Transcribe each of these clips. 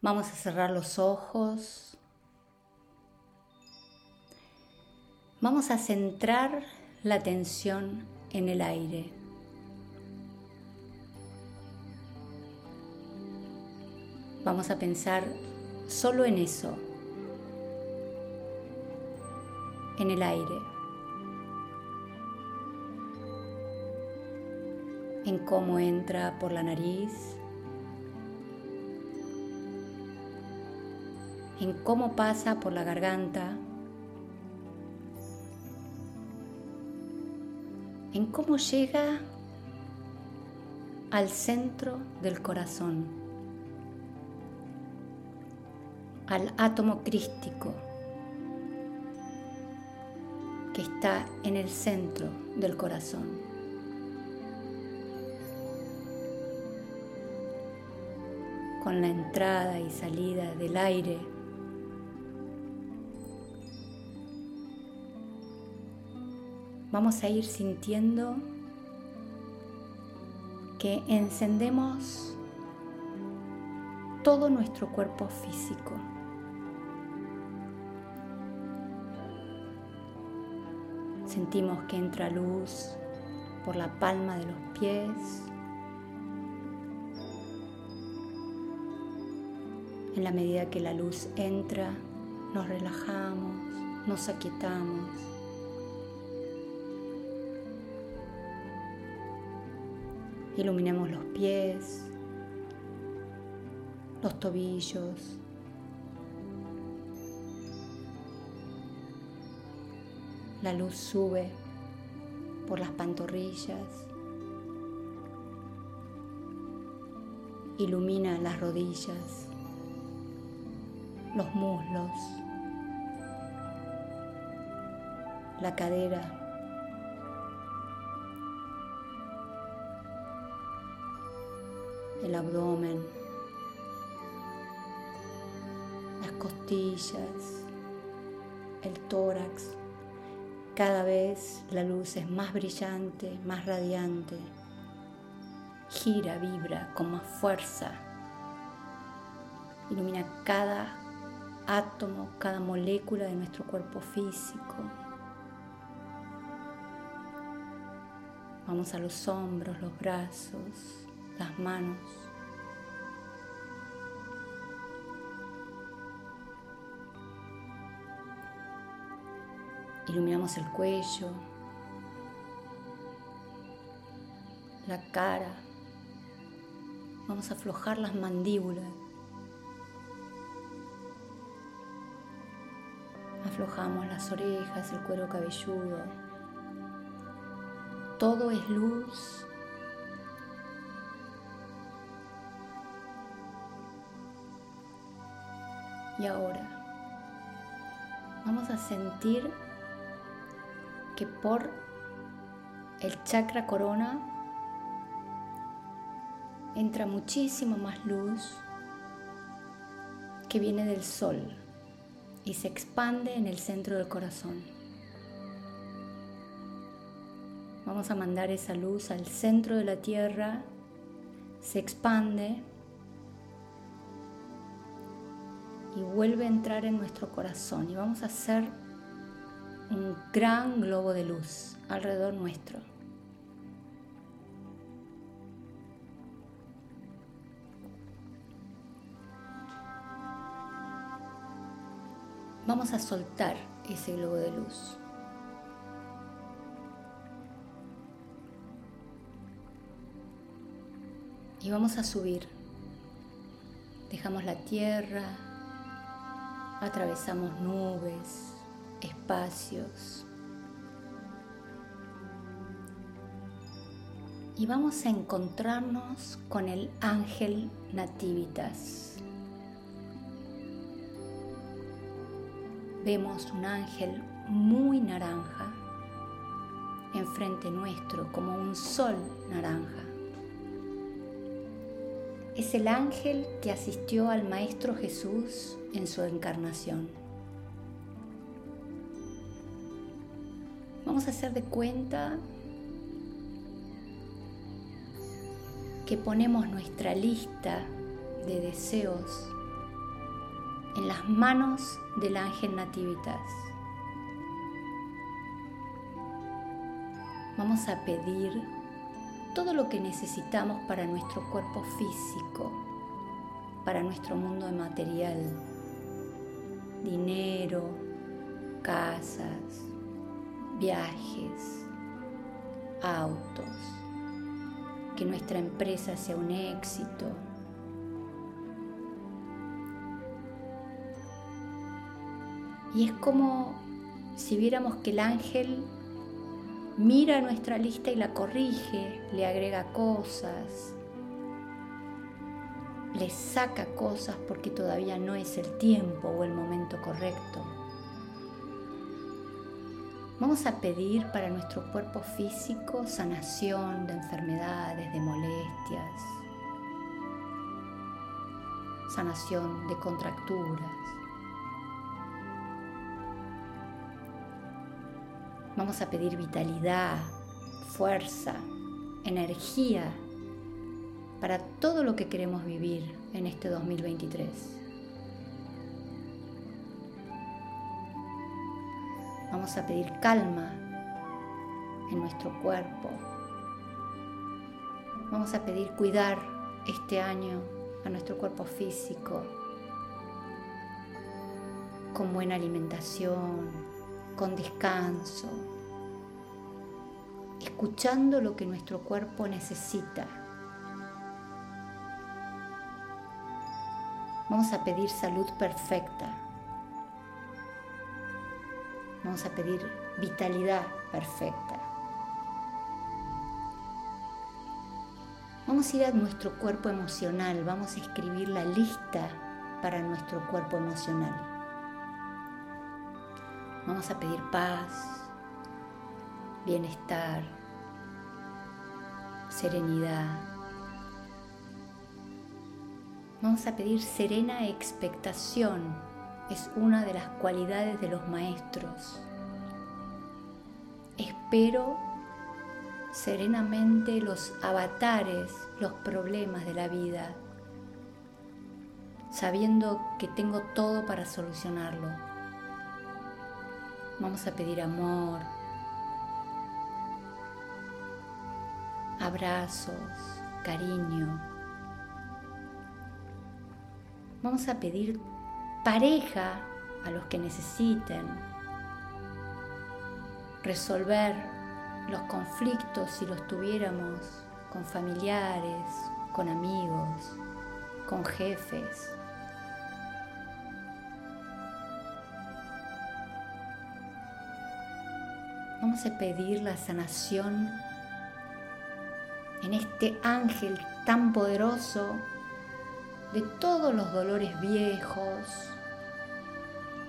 Vamos a cerrar los ojos. Vamos a centrar la atención en el aire. Vamos a pensar solo en eso, en el aire, en cómo entra por la nariz, en cómo pasa por la garganta, en cómo llega al centro del corazón, al átomo crístico que está en el centro del corazón. Con la entrada y salida del aire vamos a ir sintiendo que encendemos todo nuestro cuerpo físico. Sentimos que entra luz por la palma de los pies. En la medida que la luz entra, nos relajamos, nos aquietamos. Iluminemos los pies, los tobillos. La luz sube por las pantorrillas. Ilumina las rodillas, los muslos, la cadera. El abdomen, las costillas, el tórax. Cada vez la luz es más brillante, más radiante. Gira, vibra con más fuerza. Ilumina cada átomo, cada molécula de nuestro cuerpo físico. Vamos a los hombros, los brazos, las manos. Iluminamos el cuello, la cara. Vamos a aflojar las mandíbulas. Aflojamos las orejas, el cuero cabelludo. Todo es luz Y ahora vamos a sentir que por el chakra corona entra muchísimo más luz que viene del sol y se expande en el centro del corazón. Vamos a mandar esa luz al centro de la tierra, se expande vuelve a entrar en nuestro corazón y vamos a hacer un gran globo de luz alrededor nuestro. Vamos a soltar ese globo de luz. Y vamos a subir. Dejamos la tierra, atravesamos nubes, espacios. Y vamos a encontrarnos con el ángel nativitas. Vemos un ángel muy naranja enfrente nuestro, como un sol naranja. Es el ángel que asistió al Maestro Jesús en su encarnación. Vamos a hacer de cuenta que ponemos nuestra lista de deseos en las manos del ángel Nativitas. Vamos a pedir todo lo que necesitamos para nuestro cuerpo físico, para nuestro mundo material, dinero, casas, viajes, autos, que nuestra empresa sea un éxito. Y es como si viéramos que el ángel mira nuestra lista y la corrige, le agrega cosas, le saca cosas porque todavía no es el tiempo o el momento correcto. Vamos a pedir para nuestro cuerpo físico sanación de enfermedades, de molestias, sanación de contracturas. Vamos a pedir vitalidad, fuerza, energía para todo lo que queremos vivir en este 2023. Vamos a pedir calma en nuestro cuerpo. Vamos a pedir cuidar este año a nuestro cuerpo físico con buena alimentación, con descanso, escuchando lo que nuestro cuerpo necesita. Vamos a pedir salud perfecta. Vamos a pedir vitalidad perfecta. Vamos a ir a nuestro cuerpo emocional, vamos a escribir la lista para nuestro cuerpo emocional. Vamos a pedir paz, bienestar, serenidad. Vamos a pedir serena expectación. Es una de las cualidades de los maestros. Espero serenamente los avatares, los problemas de la vida, sabiendo que tengo todo para solucionarlo. Vamos a pedir amor, abrazos, cariño. Vamos a pedir pareja a los que necesiten, resolver los conflictos si los tuviéramos con familiares, con amigos, con jefes. Vamos a pedir la sanación en este ángel tan poderoso de todos los dolores viejos,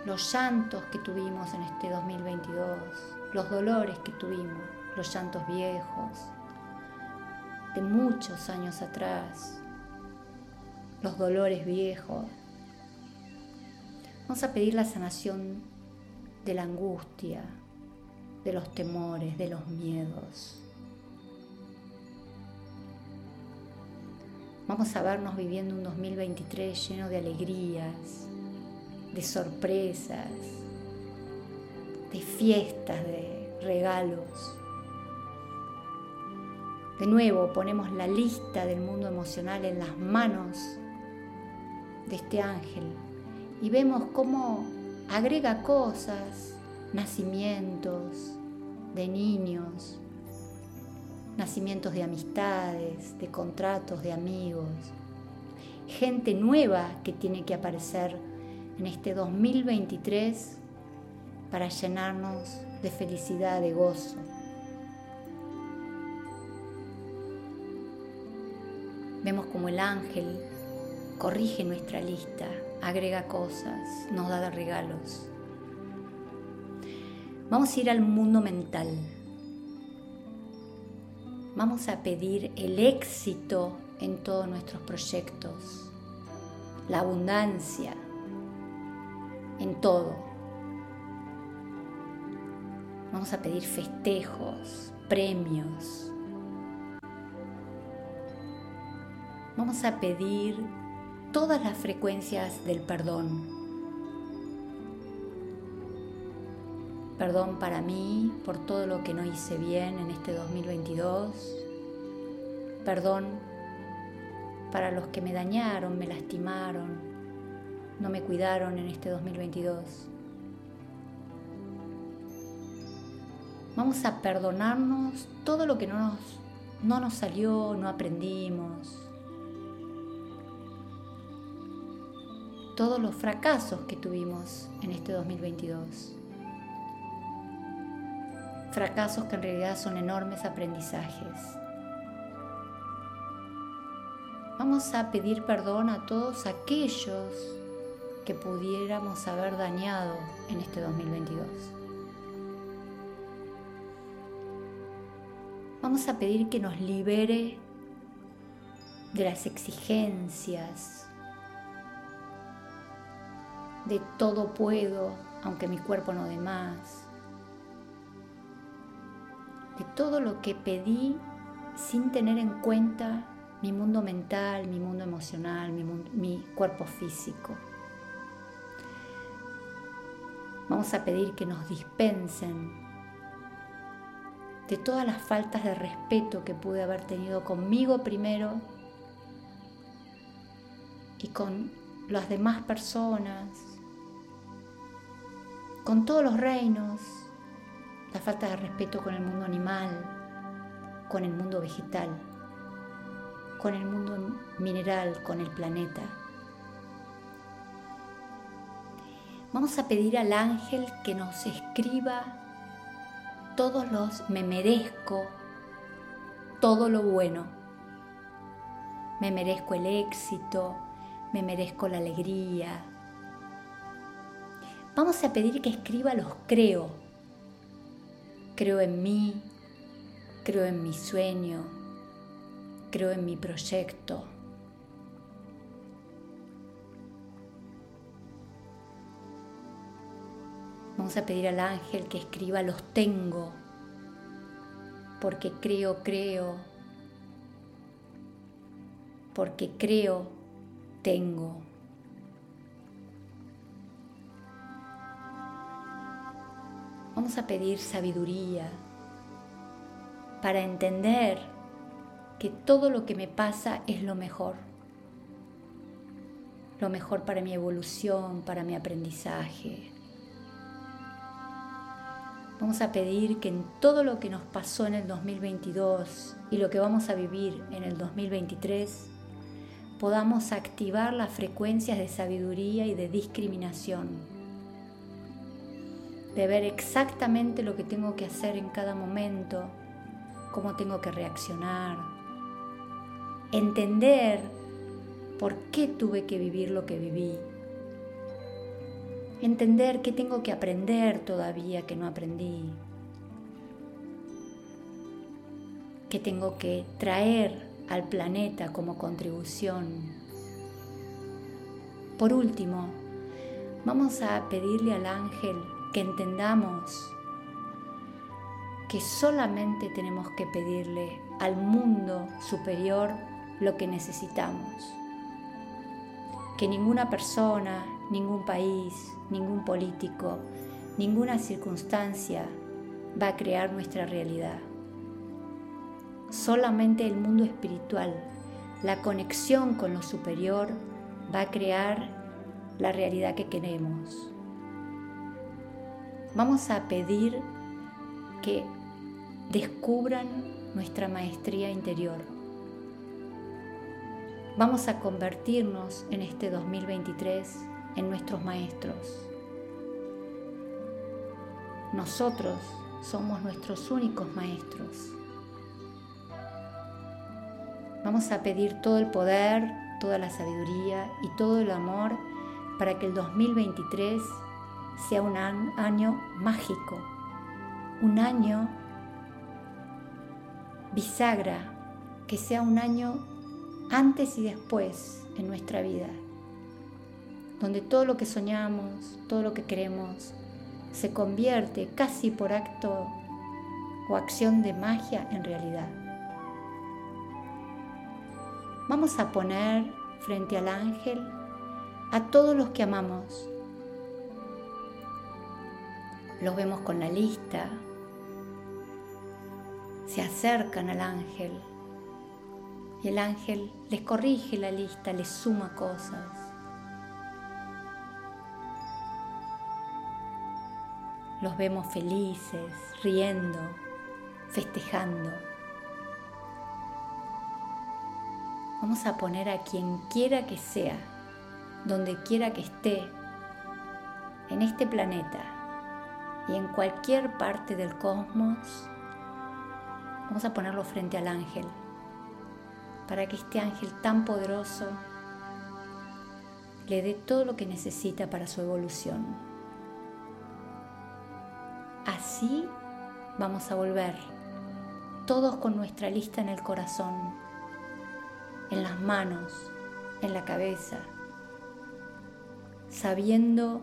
los llantos que tuvimos en este 2022, los dolores que tuvimos, los llantos viejos de muchos años atrás, los dolores viejos. Vamos a pedir la sanación de la angustia, de los temores, de los miedos. Vamos a vernos viviendo un 2023 lleno de alegrías, de sorpresas, de fiestas, de regalos. De nuevo ponemos la lista del mundo emocional en las manos de este ángel y vemos cómo agrega cosas nacimientos de niños, nacimientos de amistades, de contratos, de amigos, gente nueva que tiene que aparecer en este 2023 para llenarnos de felicidad, de gozo. Vemos como el ángel corrige nuestra lista, agrega cosas, nos da regalos. Vamos a ir al mundo mental. Vamos a pedir el éxito en todos nuestros proyectos, la abundancia en todo. Vamos a pedir festejos, premios. Vamos a pedir todas las frecuencias del perdón, Perdón para mí por todo lo que no hice bien en este 2022. Perdón para los que me dañaron, me lastimaron, no me cuidaron en este 2022. Vamos a perdonarnos todo lo que no nos, no nos salió, no aprendimos. Todos los fracasos que tuvimos en este 2022 fracasos que en realidad son enormes aprendizajes. Vamos a pedir perdón a todos aquellos que pudiéramos haber dañado en este 2022. Vamos a pedir que nos libere de las exigencias, de todo puedo, aunque mi cuerpo no dé más, de todo lo que pedí sin tener en cuenta mi mundo mental, mi mundo emocional, mi, cuerpo físico. Vamos a pedir que nos dispensen de todas las faltas de respeto que pude haber tenido conmigo primero y con las demás personas, con todos los reinos, la falta de respeto con el mundo animal, con el mundo vegetal, con el mundo mineral, con el planeta. Vamos a pedir al ángel que nos escriba todos los me merezco, todo lo bueno. Me merezco el éxito, me merezco la alegría. Vamos a pedir que escriba los creo, Creo en mí, creo en mi sueño, creo en mi proyecto. Vamos a pedir al ángel que escriba los tengo, porque creo, creo, porque creo, tengo. Vamos a pedir sabiduría para entender que todo lo que me pasa es lo mejor. Lo mejor para mi evolución, para mi aprendizaje. Vamos a pedir que en todo lo que nos pasó en el 2022 y lo que vamos a vivir en el 2023, podamos activar las frecuencias de sabiduría y de discriminación de ver exactamente lo que tengo que hacer en cada momento, cómo tengo que reaccionar, entender por qué tuve que vivir lo que viví, entender qué tengo que aprender todavía que no aprendí, qué tengo que traer al planeta como contribución. Por último, vamos a pedirle al ángel que entendamos que solamente tenemos que pedirle al mundo superior lo que necesitamos. Que ninguna persona, ningún país, ningún político, ninguna circunstancia va a crear nuestra realidad. Solamente el mundo espiritual, la conexión con lo superior, va a crear la realidad que queremos. Vamos a pedir que descubran nuestra maestría interior. Vamos a convertirnos en este 2023 en nuestros maestros. Nosotros somos nuestros únicos maestros. Vamos a pedir todo el poder, toda la sabiduría y todo el amor para que el 2023 sea un año mágico, un año bisagra, que sea un año antes y después en nuestra vida, donde todo lo que soñamos, todo lo que queremos, se convierte casi por acto o acción de magia en realidad. Vamos a poner frente al ángel a todos los que amamos, Los vemos con la lista, se acercan al ángel y el ángel les corrige la lista, les suma cosas. Los vemos felices, riendo, festejando. Vamos a poner a quien quiera que sea, donde quiera que esté, en este planeta y en cualquier parte del cosmos, vamos a ponerlo frente al ángel, para que este ángel tan poderoso le dé todo lo que necesita para su evolución. Así vamos a volver, todos con nuestra lista en el corazón, en las manos, en la cabeza, sabiendo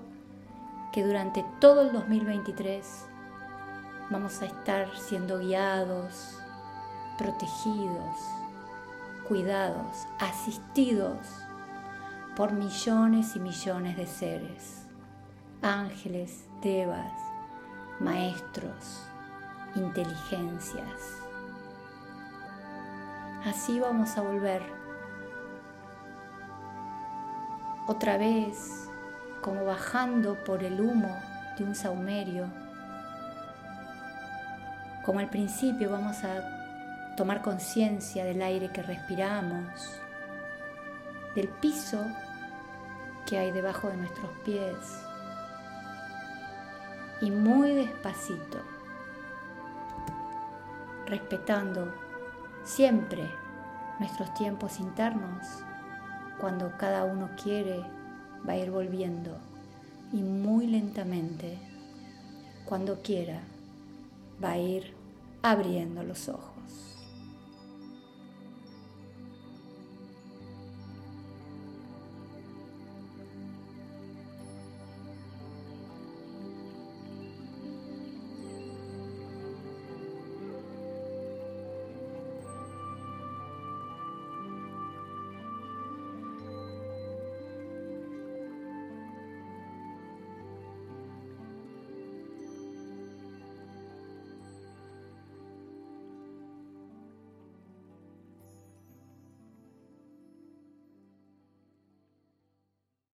que durante todo el 2023 vamos a estar siendo guiados, protegidos, cuidados, asistidos por millones y millones de seres, ángeles, devas, maestros, inteligencias. Así vamos a volver otra vez como bajando por el humo de un saumerio. Como al principio vamos a tomar conciencia del aire que respiramos, del piso que hay debajo de nuestros pies. Y muy despacito, respetando siempre nuestros tiempos internos, cuando cada uno quiere va a ir volviendo y muy lentamente, cuando quiera, va a ir abriendo los ojos.